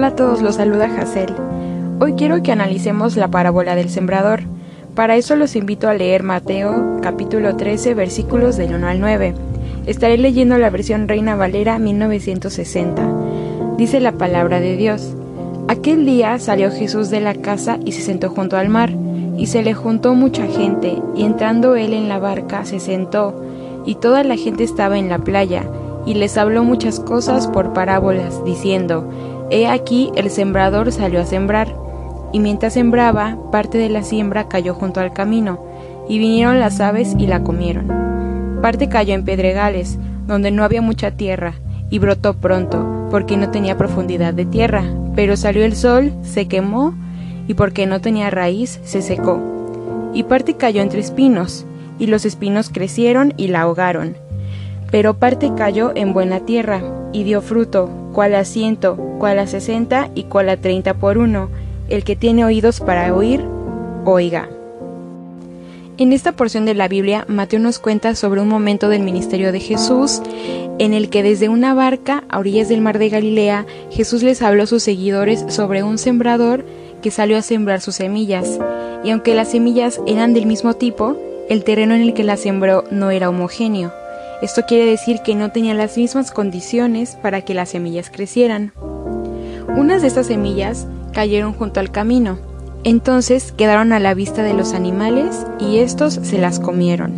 Hola a todos, los saluda Hazel. Hoy quiero que analicemos la parábola del sembrador. Para eso los invito a leer Mateo capítulo 13 versículos del 1 al 9. Estaré leyendo la versión Reina Valera 1960. Dice la palabra de Dios. Aquel día salió Jesús de la casa y se sentó junto al mar, y se le juntó mucha gente, y entrando él en la barca se sentó, y toda la gente estaba en la playa, y les habló muchas cosas por parábolas, diciendo, He aquí el sembrador salió a sembrar, y mientras sembraba, parte de la siembra cayó junto al camino, y vinieron las aves y la comieron. Parte cayó en pedregales, donde no había mucha tierra, y brotó pronto, porque no tenía profundidad de tierra, pero salió el sol, se quemó, y porque no tenía raíz, se secó. Y parte cayó entre espinos, y los espinos crecieron y la ahogaron. Pero parte cayó en buena tierra, y dio fruto, cual a ciento, cual a sesenta y cual a treinta por uno. El que tiene oídos para oír, oiga. En esta porción de la Biblia, Mateo nos cuenta sobre un momento del ministerio de Jesús en el que desde una barca a orillas del mar de Galilea, Jesús les habló a sus seguidores sobre un sembrador que salió a sembrar sus semillas. Y aunque las semillas eran del mismo tipo, el terreno en el que las sembró no era homogéneo. Esto quiere decir que no tenía las mismas condiciones para que las semillas crecieran. Unas de estas semillas cayeron junto al camino, entonces quedaron a la vista de los animales y estos se las comieron.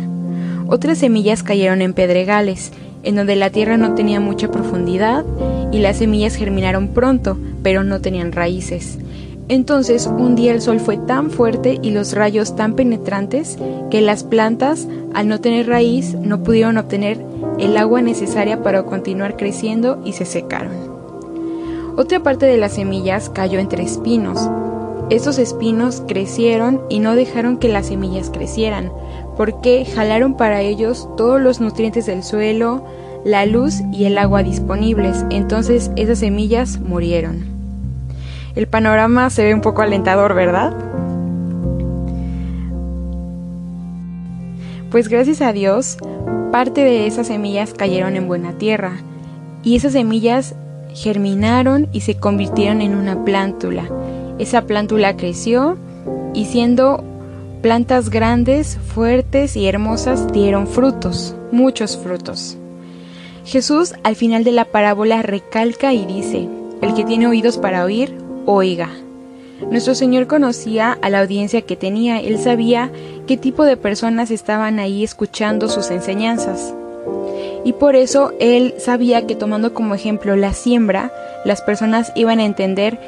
Otras semillas cayeron en pedregales, en donde la tierra no tenía mucha profundidad y las semillas germinaron pronto, pero no tenían raíces. Entonces un día el sol fue tan fuerte y los rayos tan penetrantes que las plantas, al no tener raíz, no pudieron obtener el agua necesaria para continuar creciendo y se secaron. Otra parte de las semillas cayó entre espinos. Estos espinos crecieron y no dejaron que las semillas crecieran, porque jalaron para ellos todos los nutrientes del suelo, la luz y el agua disponibles, entonces esas semillas murieron. El panorama se ve un poco alentador, ¿verdad? Pues gracias a Dios, parte de esas semillas cayeron en buena tierra y esas semillas germinaron y se convirtieron en una plántula. Esa plántula creció y siendo plantas grandes, fuertes y hermosas dieron frutos, muchos frutos. Jesús al final de la parábola recalca y dice, el que tiene oídos para oír, oiga. Nuestro Señor conocía a la audiencia que tenía, Él sabía qué tipo de personas estaban ahí escuchando sus enseñanzas. Y por eso Él sabía que tomando como ejemplo la siembra, las personas iban a entender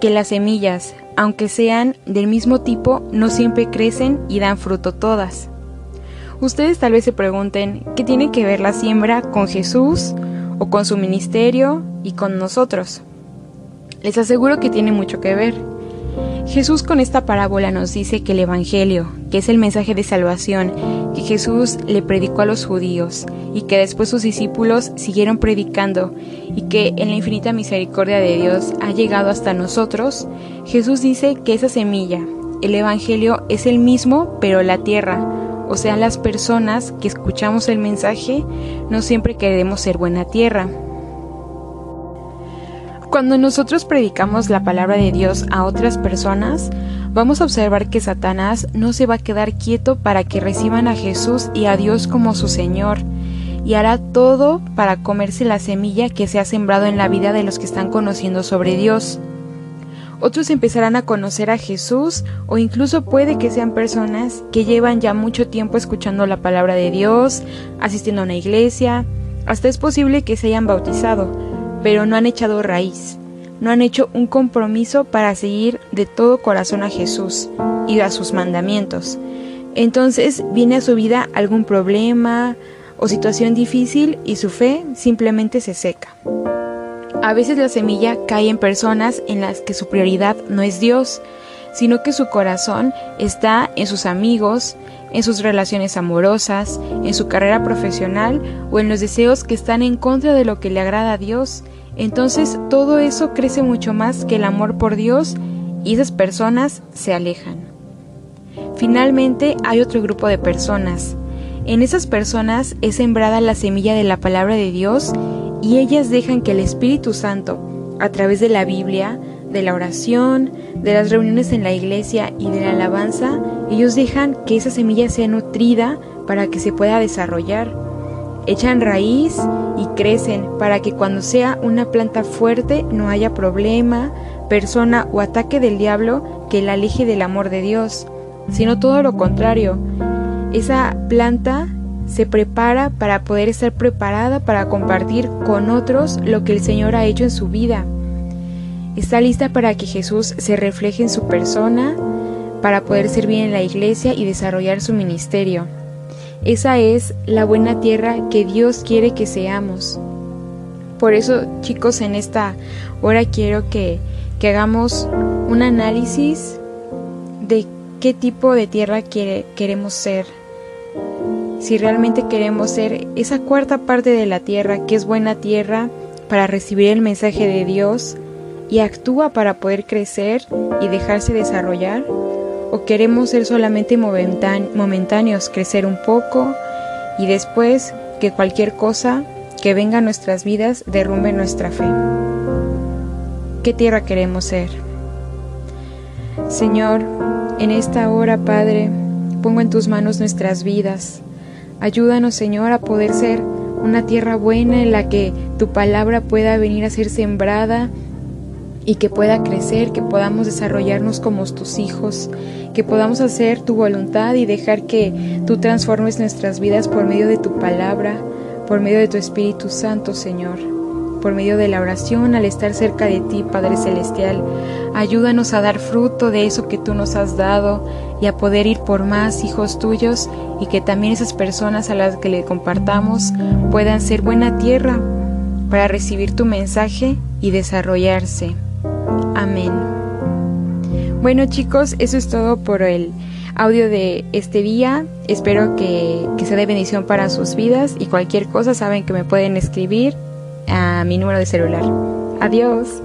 que las semillas, aunque sean del mismo tipo, no siempre crecen y dan fruto todas. Ustedes tal vez se pregunten, ¿qué tiene que ver la siembra con Jesús o con su ministerio y con nosotros? Les aseguro que tiene mucho que ver. Jesús con esta parábola nos dice que el Evangelio, que es el mensaje de salvación que Jesús le predicó a los judíos y que después sus discípulos siguieron predicando y que en la infinita misericordia de Dios ha llegado hasta nosotros, Jesús dice que esa semilla, el Evangelio, es el mismo pero la tierra, o sea, las personas que escuchamos el mensaje no siempre queremos ser buena tierra. Cuando nosotros predicamos la palabra de Dios a otras personas, vamos a observar que Satanás no se va a quedar quieto para que reciban a Jesús y a Dios como su Señor, y hará todo para comerse la semilla que se ha sembrado en la vida de los que están conociendo sobre Dios. Otros empezarán a conocer a Jesús o incluso puede que sean personas que llevan ya mucho tiempo escuchando la palabra de Dios, asistiendo a una iglesia, hasta es posible que se hayan bautizado, pero no han echado raíz, no han hecho un compromiso para seguir de todo corazón a Jesús y a sus mandamientos. Entonces viene a su vida algún problema o situación difícil y su fe simplemente se seca. A veces la semilla cae en personas en las que su prioridad no es Dios, sino que su corazón está en sus amigos, en sus relaciones amorosas, en su carrera profesional o en los deseos que están en contra de lo que le agrada a Dios entonces todo eso crece mucho más que el amor por Dios y esas personas se alejan. Finalmente hay otro grupo de personas. En esas personas es sembrada la semilla de la palabra de Dios y ellas dejan que el Espíritu Santo, a través de la Biblia, de la oración, de las reuniones en la iglesia y de la alabanza, ellos dejan que esa semilla sea nutrida para que se pueda desarrollar. Echan raíz y crecen para que cuando sea una planta fuerte no haya problema, persona o ataque del diablo que la aleje del amor de Dios, sino todo lo contrario. Esa planta se prepara para poder estar preparada para compartir con otros lo que el Señor ha hecho en su vida. Está lista para que Jesús se refleje en su persona, para poder servir en la iglesia y desarrollar su ministerio. Esa es la buena tierra que Dios quiere que seamos. Por eso, chicos, en esta hora quiero que, que hagamos un análisis de qué tipo de tierra queremos ser si realmente queremos ser esa cuarta parte de la tierra que es buena tierra para recibir el mensaje de Dios y actúa para poder crecer y dejarse desarrollar, o queremos ser solamente momentáneos, crecer un poco y después que cualquier cosa que venga a nuestras vidas derrumbe nuestra fe. ¿Qué tierra queremos ser? Señor, en esta hora, Padre, pongo en tus manos nuestras vidas. Ayúdanos, Señor, a poder ser una tierra buena en la que tu palabra pueda venir a ser sembrada y que pueda crecer, que podamos desarrollarnos como tus hijos, que podamos hacer tu voluntad y dejar que tú transformes nuestras vidas por medio de tu palabra, por medio de tu Espíritu Santo, Señor por medio de la oración al estar cerca de ti, Padre Celestial. Ayúdanos a dar fruto de eso que tú nos has dado y a poder ir por más hijos tuyos y que también esas personas a las que le compartamos puedan ser buena tierra para recibir tu mensaje y desarrollarse. Amén. Bueno chicos, eso es todo por el audio de este día. Espero que, que sea de bendición para sus vidas y cualquier cosa saben que me pueden escribir a mi número de celular. Adiós.